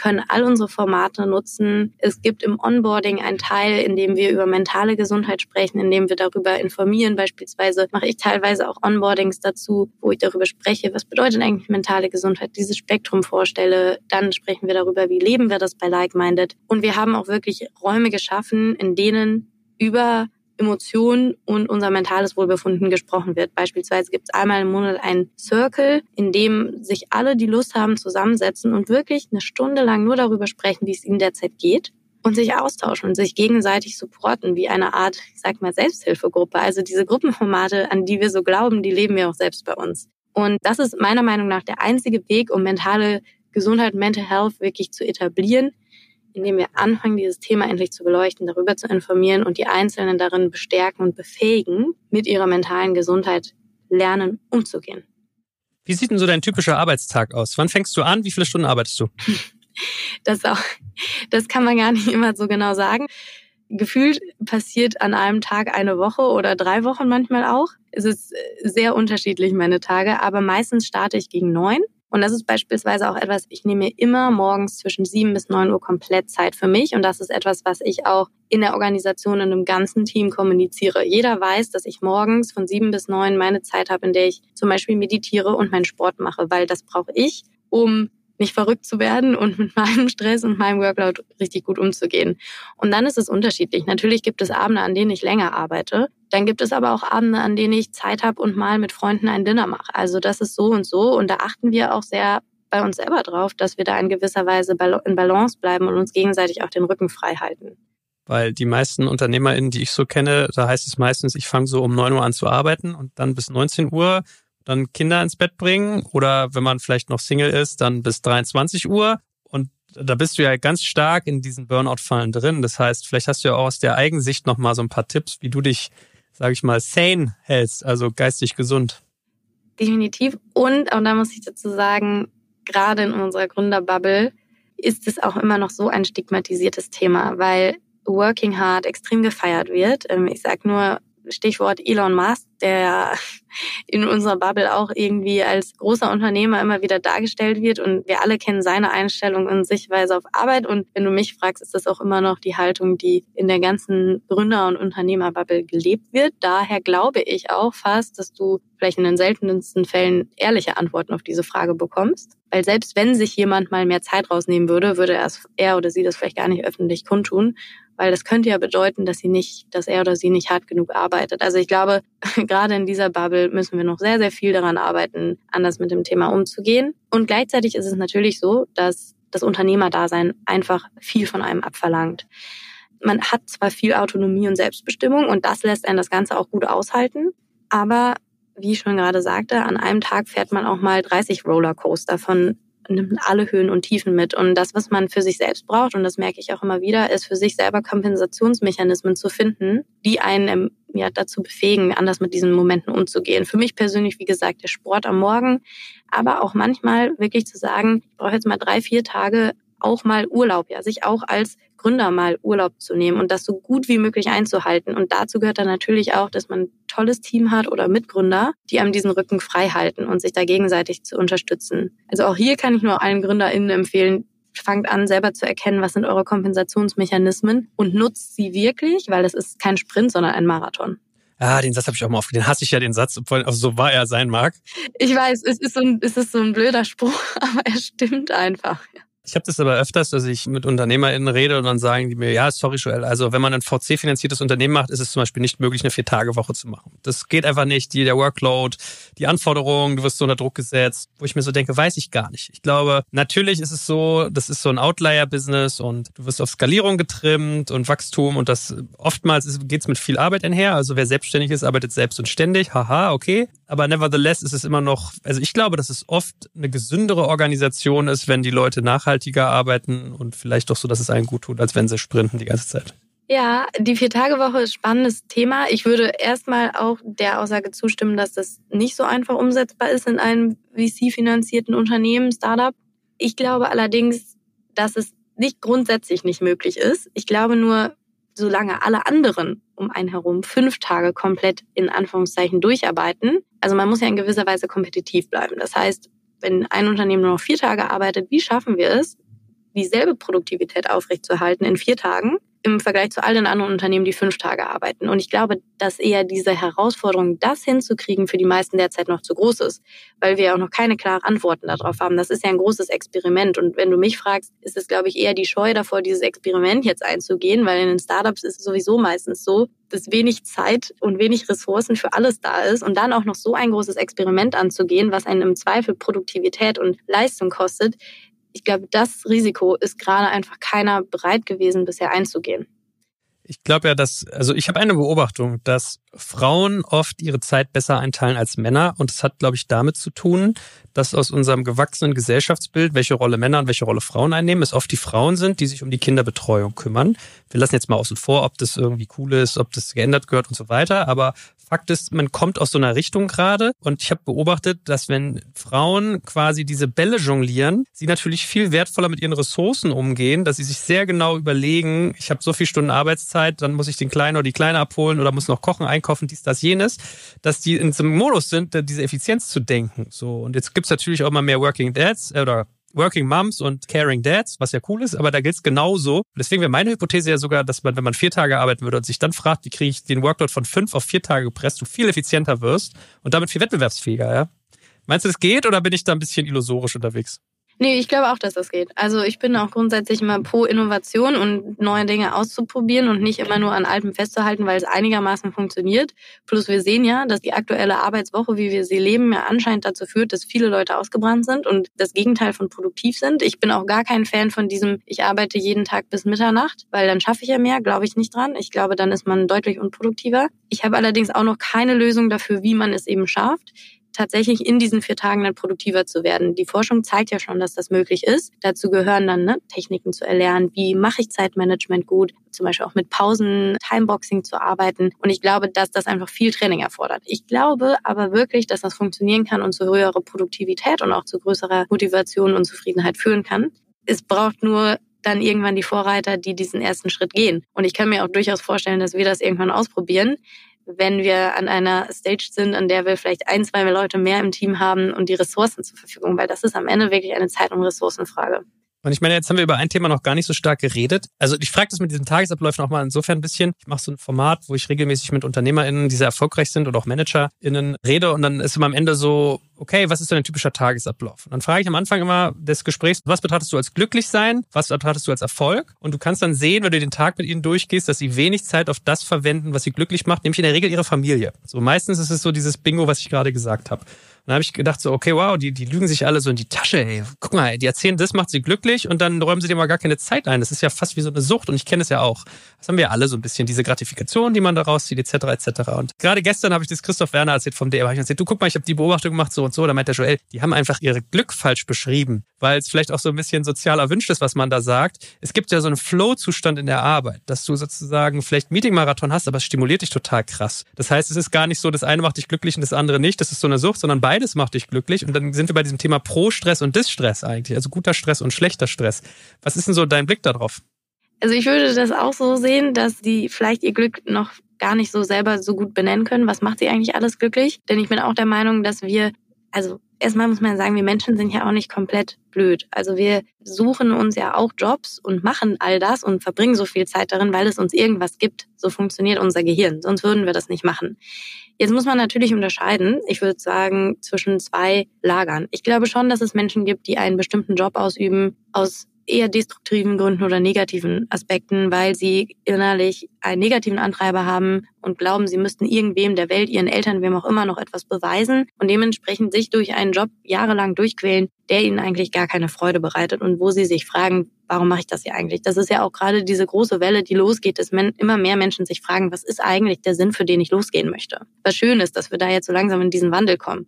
können all unsere Formate nutzen. Es gibt im Onboarding einen Teil, in dem wir über mentale Gesundheit sprechen, in dem wir darüber informieren. Beispielsweise mache ich teilweise auch Onboardings dazu, wo ich darüber spreche, was bedeutet eigentlich mentale Gesundheit, dieses Spektrum vorstelle. Dann sprechen wir darüber, wie leben wir das bei Like-Minded. Und wir haben auch wirklich Räume geschaffen, in denen über Emotionen und unser mentales Wohlbefinden gesprochen wird. Beispielsweise gibt es einmal im Monat einen Circle, in dem sich alle, die Lust haben, zusammensetzen und wirklich eine Stunde lang nur darüber sprechen, wie es ihnen derzeit geht und sich austauschen und sich gegenseitig supporten, wie eine Art, ich sag mal, Selbsthilfegruppe. Also diese Gruppenformate, an die wir so glauben, die leben wir auch selbst bei uns. Und das ist meiner Meinung nach der einzige Weg, um mentale Gesundheit, Mental Health wirklich zu etablieren, indem wir anfangen, dieses Thema endlich zu beleuchten, darüber zu informieren und die Einzelnen darin bestärken und befähigen, mit ihrer mentalen Gesundheit lernen, umzugehen. Wie sieht denn so dein typischer Arbeitstag aus? Wann fängst du an? Wie viele Stunden arbeitest du? Das, auch, das kann man gar nicht immer so genau sagen. Gefühlt passiert an einem Tag eine Woche oder drei Wochen manchmal auch. Es ist sehr unterschiedlich, meine Tage, aber meistens starte ich gegen neun und das ist beispielsweise auch etwas, ich nehme mir immer morgens zwischen sieben bis neun Uhr komplett Zeit für mich. Und das ist etwas, was ich auch in der Organisation in einem ganzen Team kommuniziere. Jeder weiß, dass ich morgens von sieben bis neun meine Zeit habe, in der ich zum Beispiel meditiere und meinen Sport mache, weil das brauche ich, um nicht verrückt zu werden und mit meinem Stress und meinem Workload richtig gut umzugehen. Und dann ist es unterschiedlich. Natürlich gibt es Abende, an denen ich länger arbeite. Dann gibt es aber auch Abende, an denen ich Zeit habe und mal mit Freunden ein Dinner mache. Also das ist so und so. Und da achten wir auch sehr bei uns selber drauf, dass wir da in gewisser Weise in Balance bleiben und uns gegenseitig auch den Rücken frei halten. Weil die meisten UnternehmerInnen, die ich so kenne, da heißt es meistens, ich fange so um neun Uhr an zu arbeiten und dann bis 19 Uhr dann Kinder ins Bett bringen oder wenn man vielleicht noch Single ist, dann bis 23 Uhr. Und da bist du ja ganz stark in diesen Burnout-Fallen drin. Das heißt, vielleicht hast du ja auch aus der Eigensicht noch mal so ein paar Tipps, wie du dich, sage ich mal, sane hältst, also geistig gesund. Definitiv. Und, und da muss ich dazu sagen, gerade in unserer Gründerbubble ist es auch immer noch so ein stigmatisiertes Thema, weil Working Hard extrem gefeiert wird. Ähm, ich sage nur Stichwort Elon Musk, der in unserer Bubble auch irgendwie als großer Unternehmer immer wieder dargestellt wird und wir alle kennen seine Einstellung und Sichtweise auf Arbeit und wenn du mich fragst, ist das auch immer noch die Haltung, die in der ganzen Gründer- und Unternehmerbubble gelebt wird. Daher glaube ich auch fast, dass du vielleicht in den seltensten Fällen ehrliche Antworten auf diese Frage bekommst. Weil selbst wenn sich jemand mal mehr Zeit rausnehmen würde, würde er oder sie das vielleicht gar nicht öffentlich kundtun weil das könnte ja bedeuten, dass sie nicht, dass er oder sie nicht hart genug arbeitet. Also ich glaube, gerade in dieser Bubble müssen wir noch sehr, sehr viel daran arbeiten, anders mit dem Thema umzugehen. Und gleichzeitig ist es natürlich so, dass das Unternehmerdasein einfach viel von einem abverlangt. Man hat zwar viel Autonomie und Selbstbestimmung und das lässt einen das Ganze auch gut aushalten, aber wie ich schon gerade sagte, an einem Tag fährt man auch mal 30 Rollercoaster von nimmt alle Höhen und Tiefen mit. Und das, was man für sich selbst braucht, und das merke ich auch immer wieder, ist für sich selber Kompensationsmechanismen zu finden, die einen ähm, ja, dazu befähigen, anders mit diesen Momenten umzugehen. Für mich persönlich, wie gesagt, der Sport am Morgen, aber auch manchmal wirklich zu sagen, ich brauche jetzt mal drei, vier Tage auch mal Urlaub, ja, sich auch als Gründer mal Urlaub zu nehmen und das so gut wie möglich einzuhalten. Und dazu gehört dann natürlich auch, dass man ein tolles Team hat oder Mitgründer, die einem diesen Rücken frei halten und sich da gegenseitig zu unterstützen. Also auch hier kann ich nur allen GründerInnen empfehlen, fangt an, selber zu erkennen, was sind eure Kompensationsmechanismen und nutzt sie wirklich, weil das ist kein Sprint, sondern ein Marathon. Ah, den Satz habe ich auch mal aufgegeben. Den hasse ich ja, den Satz, obwohl auch so wahr er sein mag. Ich weiß, es ist so ein, es ist so ein blöder Spruch, aber er stimmt einfach. Ja. Ich habe das aber öfters, dass ich mit UnternehmerInnen rede und dann sagen die mir, ja, sorry Joel, also wenn man ein VC-finanziertes Unternehmen macht, ist es zum Beispiel nicht möglich, eine Vier-Tage-Woche zu machen. Das geht einfach nicht. Die, der Workload, die Anforderungen, du wirst so unter Druck gesetzt, wo ich mir so denke, weiß ich gar nicht. Ich glaube, natürlich ist es so, das ist so ein Outlier-Business und du wirst auf Skalierung getrimmt und Wachstum und das oftmals geht es mit viel Arbeit einher. Also wer selbstständig ist, arbeitet selbst und ständig. Haha, okay. Aber nevertheless ist es immer noch, also ich glaube, dass es oft eine gesündere Organisation ist, wenn die Leute nachhaltig nachhaltiger arbeiten und vielleicht doch so, dass es einen gut tut, als wenn sie sprinten die ganze Zeit. Ja, die Vier-Tage-Woche ist spannendes Thema. Ich würde erstmal auch der Aussage zustimmen, dass das nicht so einfach umsetzbar ist in einem VC-finanzierten Unternehmen, Startup. Ich glaube allerdings, dass es nicht grundsätzlich nicht möglich ist. Ich glaube nur, solange alle anderen um einen herum fünf Tage komplett in Anführungszeichen durcharbeiten, also man muss ja in gewisser Weise kompetitiv bleiben. Das heißt, wenn ein Unternehmen nur noch vier Tage arbeitet, wie schaffen wir es, dieselbe Produktivität aufrechtzuerhalten in vier Tagen im Vergleich zu all den anderen Unternehmen, die fünf Tage arbeiten. Und ich glaube, dass eher diese Herausforderung, das hinzukriegen, für die meisten derzeit noch zu groß ist, weil wir auch noch keine klaren Antworten darauf haben. Das ist ja ein großes Experiment. Und wenn du mich fragst, ist es, glaube ich, eher die Scheu davor, dieses Experiment jetzt einzugehen, weil in den Startups ist es sowieso meistens so, dass wenig Zeit und wenig Ressourcen für alles da ist und dann auch noch so ein großes Experiment anzugehen, was einen im Zweifel Produktivität und Leistung kostet, ich glaube, das Risiko ist gerade einfach keiner bereit gewesen, bisher einzugehen. Ich glaube ja, dass, also ich habe eine Beobachtung, dass Frauen oft ihre Zeit besser einteilen als Männer. Und das hat, glaube ich, damit zu tun, dass aus unserem gewachsenen Gesellschaftsbild, welche Rolle Männer und welche Rolle Frauen einnehmen, es oft die Frauen sind, die sich um die Kinderbetreuung kümmern. Wir lassen jetzt mal außen vor, ob das irgendwie cool ist, ob das geändert gehört und so weiter. Aber Fakt ist, man kommt aus so einer Richtung gerade und ich habe beobachtet, dass wenn Frauen quasi diese Bälle jonglieren, sie natürlich viel wertvoller mit ihren Ressourcen umgehen, dass sie sich sehr genau überlegen, ich habe so viel Stunden Arbeitszeit, dann muss ich den Kleinen oder die Kleine abholen oder muss noch kochen, einkaufen, dies, das, jenes, dass die in so einem Modus sind, diese Effizienz zu denken. So und jetzt gibt's natürlich auch immer mehr Working Dads äh, oder Working Moms und Caring Dads, was ja cool ist, aber da gilt's genauso. Deswegen wäre meine Hypothese ja sogar, dass man, wenn man vier Tage arbeiten würde und sich dann fragt, wie kriege ich den Workload von fünf auf vier Tage gepresst, du viel effizienter wirst und damit viel wettbewerbsfähiger, ja? Meinst du, das geht oder bin ich da ein bisschen illusorisch unterwegs? Nee, ich glaube auch, dass das geht. Also ich bin auch grundsätzlich immer pro Innovation und neue Dinge auszuprobieren und nicht immer nur an Alpen festzuhalten, weil es einigermaßen funktioniert. Plus wir sehen ja, dass die aktuelle Arbeitswoche, wie wir sie leben, ja anscheinend dazu führt, dass viele Leute ausgebrannt sind und das Gegenteil von produktiv sind. Ich bin auch gar kein Fan von diesem, ich arbeite jeden Tag bis Mitternacht, weil dann schaffe ich ja mehr, glaube ich nicht dran. Ich glaube, dann ist man deutlich unproduktiver. Ich habe allerdings auch noch keine Lösung dafür, wie man es eben schafft tatsächlich in diesen vier Tagen dann produktiver zu werden. Die Forschung zeigt ja schon, dass das möglich ist. Dazu gehören dann ne, Techniken zu erlernen, wie mache ich Zeitmanagement gut, zum Beispiel auch mit Pausen, Timeboxing zu arbeiten. Und ich glaube, dass das einfach viel Training erfordert. Ich glaube aber wirklich, dass das funktionieren kann und zu höherer Produktivität und auch zu größerer Motivation und Zufriedenheit führen kann. Es braucht nur dann irgendwann die Vorreiter, die diesen ersten Schritt gehen. Und ich kann mir auch durchaus vorstellen, dass wir das irgendwann ausprobieren wenn wir an einer Stage sind, an der wir vielleicht ein, zwei Leute mehr im Team haben und die Ressourcen zur Verfügung, weil das ist am Ende wirklich eine Zeit- und Ressourcenfrage. Und ich meine, jetzt haben wir über ein Thema noch gar nicht so stark geredet. Also ich frage das mit diesen Tagesabläufen auch mal insofern ein bisschen. Ich mache so ein Format, wo ich regelmäßig mit UnternehmerInnen, die sehr erfolgreich sind oder auch ManagerInnen rede und dann ist immer am Ende so, okay, was ist denn ein typischer Tagesablauf? Und dann frage ich am Anfang immer des Gesprächs, was betrachtest du als glücklich sein? Was betrachtest du als Erfolg? Und du kannst dann sehen, wenn du den Tag mit ihnen durchgehst, dass sie wenig Zeit auf das verwenden, was sie glücklich macht, nämlich in der Regel ihre Familie. So meistens ist es so dieses Bingo, was ich gerade gesagt habe dann habe ich gedacht so, okay, wow, die, die lügen sich alle so in die Tasche, ey. Guck mal, die erzählen, das macht sie glücklich und dann räumen sie dir mal gar keine Zeit ein. Das ist ja fast wie so eine Sucht und ich kenne es ja auch. Das haben wir alle so ein bisschen, diese Gratifikation, die man daraus zieht, etc., etc. Und gerade gestern habe ich das Christoph Werner erzählt vom DM, ich erzählt, du guck mal, ich habe die Beobachtung gemacht, so und so. Da meint der Joel, die haben einfach ihre Glück falsch beschrieben, weil es vielleicht auch so ein bisschen sozial erwünscht ist, was man da sagt. Es gibt ja so einen Flow-Zustand in der Arbeit, dass du sozusagen vielleicht Meeting-Marathon hast, aber es stimuliert dich total krass. Das heißt, es ist gar nicht so, das eine macht dich glücklich und das andere nicht. Das ist so eine Sucht, sondern beides macht dich glücklich. Und dann sind wir bei diesem Thema Pro-Stress und Dis-Stress eigentlich, also guter Stress und schlechter Stress. Was ist denn so dein Blick darauf? Also ich würde das auch so sehen, dass die vielleicht ihr Glück noch gar nicht so selber so gut benennen können. Was macht sie eigentlich alles glücklich? Denn ich bin auch der Meinung, dass wir, also erstmal muss man sagen, wir Menschen sind ja auch nicht komplett blöd. Also wir suchen uns ja auch Jobs und machen all das und verbringen so viel Zeit darin, weil es uns irgendwas gibt. So funktioniert unser Gehirn. Sonst würden wir das nicht machen. Jetzt muss man natürlich unterscheiden, ich würde sagen, zwischen zwei Lagern. Ich glaube schon, dass es Menschen gibt, die einen bestimmten Job ausüben aus eher destruktiven Gründen oder negativen Aspekten, weil sie innerlich einen negativen Antreiber haben und glauben, sie müssten irgendwem der Welt, ihren Eltern, wem auch immer noch etwas beweisen und dementsprechend sich durch einen Job jahrelang durchquälen, der ihnen eigentlich gar keine Freude bereitet und wo sie sich fragen, warum mache ich das hier eigentlich? Das ist ja auch gerade diese große Welle, die losgeht, dass immer mehr Menschen sich fragen, was ist eigentlich der Sinn, für den ich losgehen möchte? Was schön ist, dass wir da jetzt so langsam in diesen Wandel kommen.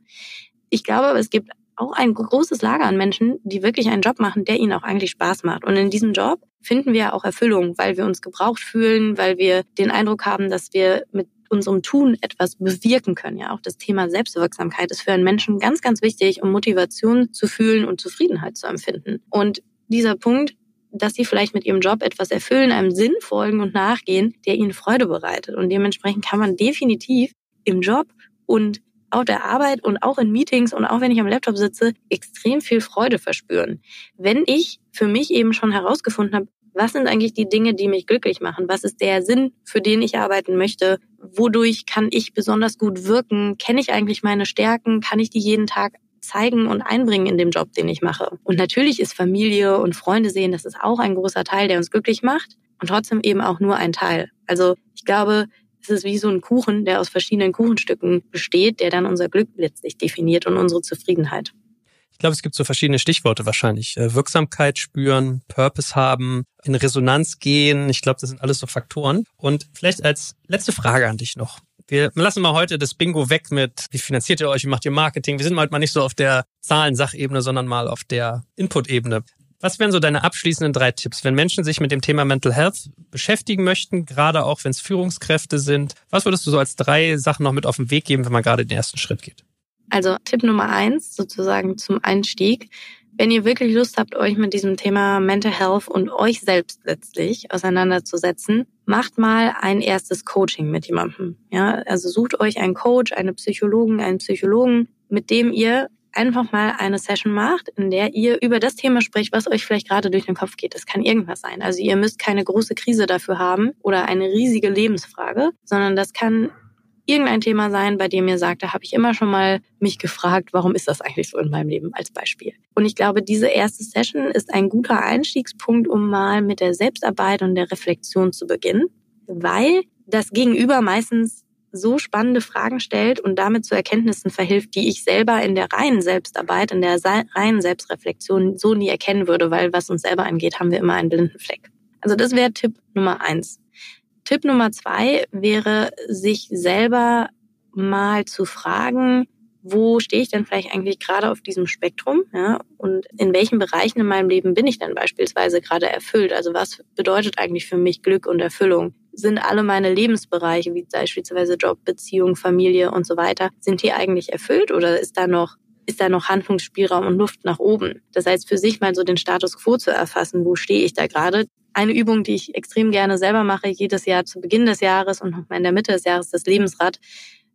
Ich glaube, es gibt auch ein großes Lager an Menschen, die wirklich einen Job machen, der ihnen auch eigentlich Spaß macht. Und in diesem Job finden wir auch Erfüllung, weil wir uns gebraucht fühlen, weil wir den Eindruck haben, dass wir mit unserem Tun etwas bewirken können. Ja, auch das Thema Selbstwirksamkeit ist für einen Menschen ganz, ganz wichtig, um Motivation zu fühlen und Zufriedenheit zu empfinden. Und dieser Punkt, dass sie vielleicht mit ihrem Job etwas erfüllen, einem Sinn folgen und nachgehen, der ihnen Freude bereitet. Und dementsprechend kann man definitiv im Job und auf der Arbeit und auch in Meetings und auch wenn ich am Laptop sitze, extrem viel Freude verspüren. Wenn ich für mich eben schon herausgefunden habe, was sind eigentlich die Dinge, die mich glücklich machen? Was ist der Sinn, für den ich arbeiten möchte? Wodurch kann ich besonders gut wirken? Kenne ich eigentlich meine Stärken? Kann ich die jeden Tag zeigen und einbringen in dem Job, den ich mache? Und natürlich ist Familie und Freunde sehen, das ist auch ein großer Teil, der uns glücklich macht und trotzdem eben auch nur ein Teil. Also ich glaube, es ist wie so ein Kuchen, der aus verschiedenen Kuchenstücken besteht, der dann unser Glück letztlich definiert und unsere Zufriedenheit. Ich glaube, es gibt so verschiedene Stichworte wahrscheinlich. Äh, Wirksamkeit spüren, Purpose haben, in Resonanz gehen. Ich glaube, das sind alles so Faktoren. Und vielleicht als letzte Frage an dich noch. Wir lassen mal heute das Bingo weg mit, wie finanziert ihr euch, wie macht ihr Marketing? Wir sind halt mal nicht so auf der Zahlensachebene, sondern mal auf der Input-Ebene. Was wären so deine abschließenden drei Tipps, wenn Menschen sich mit dem Thema Mental Health beschäftigen möchten, gerade auch wenn es Führungskräfte sind? Was würdest du so als drei Sachen noch mit auf den Weg geben, wenn man gerade den ersten Schritt geht? Also Tipp Nummer eins sozusagen zum Einstieg. Wenn ihr wirklich Lust habt, euch mit diesem Thema Mental Health und euch selbst letztlich auseinanderzusetzen, macht mal ein erstes Coaching mit jemandem. Ja, also sucht euch einen Coach, eine Psychologen, einen Psychologen, mit dem ihr einfach mal eine Session macht, in der ihr über das Thema spricht, was euch vielleicht gerade durch den Kopf geht. Das kann irgendwas sein. Also ihr müsst keine große Krise dafür haben oder eine riesige Lebensfrage, sondern das kann irgendein Thema sein, bei dem ihr sagt, da habe ich immer schon mal mich gefragt, warum ist das eigentlich so in meinem Leben als Beispiel. Und ich glaube, diese erste Session ist ein guter Einstiegspunkt, um mal mit der Selbstarbeit und der Reflexion zu beginnen, weil das Gegenüber meistens so spannende Fragen stellt und damit zu Erkenntnissen verhilft, die ich selber in der reinen Selbstarbeit, in der reinen Selbstreflexion so nie erkennen würde, weil was uns selber angeht, haben wir immer einen blinden Fleck. Also das wäre Tipp Nummer eins. Tipp Nummer zwei wäre, sich selber mal zu fragen, wo stehe ich denn vielleicht eigentlich gerade auf diesem Spektrum? Ja? Und in welchen Bereichen in meinem Leben bin ich denn beispielsweise gerade erfüllt? Also was bedeutet eigentlich für mich Glück und Erfüllung? Sind alle meine Lebensbereiche, wie beispielsweise Job, Beziehung, Familie und so weiter, sind die eigentlich erfüllt oder ist da noch ist da noch Handlungsspielraum und Luft nach oben. Das heißt, für sich mal so den Status quo zu erfassen, wo stehe ich da gerade, Eine Übung, die ich extrem gerne selber mache, jedes Jahr zu Beginn des Jahres und nochmal in der Mitte des Jahres, das Lebensrad.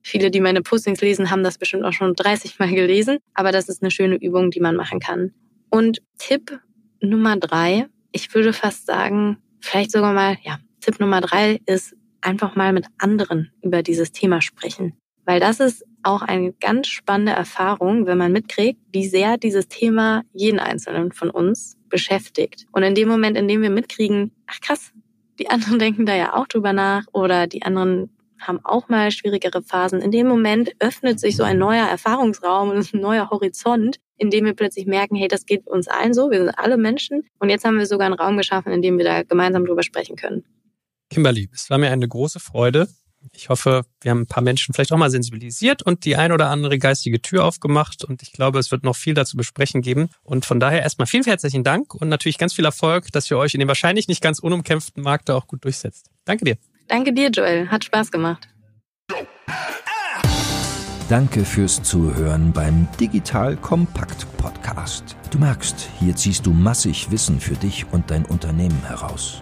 Viele, die meine Postings lesen, haben das bestimmt auch schon 30 Mal gelesen. Aber das ist eine schöne Übung, die man machen kann. Und Tipp Nummer drei, ich würde fast sagen, vielleicht sogar mal, ja, Tipp Nummer drei ist einfach mal mit anderen über dieses Thema sprechen. Weil das ist auch eine ganz spannende Erfahrung, wenn man mitkriegt, wie sehr dieses Thema jeden Einzelnen von uns beschäftigt. Und in dem Moment, in dem wir mitkriegen, ach krass, die anderen denken da ja auch drüber nach oder die anderen haben auch mal schwierigere Phasen. In dem Moment öffnet sich so ein neuer Erfahrungsraum und ein neuer Horizont, in dem wir plötzlich merken, hey, das geht uns allen so, wir sind alle Menschen. Und jetzt haben wir sogar einen Raum geschaffen, in dem wir da gemeinsam drüber sprechen können. Kimberly, es war mir eine große Freude. Ich hoffe, wir haben ein paar Menschen vielleicht auch mal sensibilisiert und die ein oder andere geistige Tür aufgemacht. Und ich glaube, es wird noch viel dazu besprechen geben. Und von daher erstmal vielen herzlichen Dank und natürlich ganz viel Erfolg, dass ihr euch in dem wahrscheinlich nicht ganz unumkämpften Markt da auch gut durchsetzt. Danke dir. Danke dir, Joel. Hat Spaß gemacht. Danke fürs Zuhören beim Digital Kompakt Podcast. Du merkst, hier ziehst du massig Wissen für dich und dein Unternehmen heraus.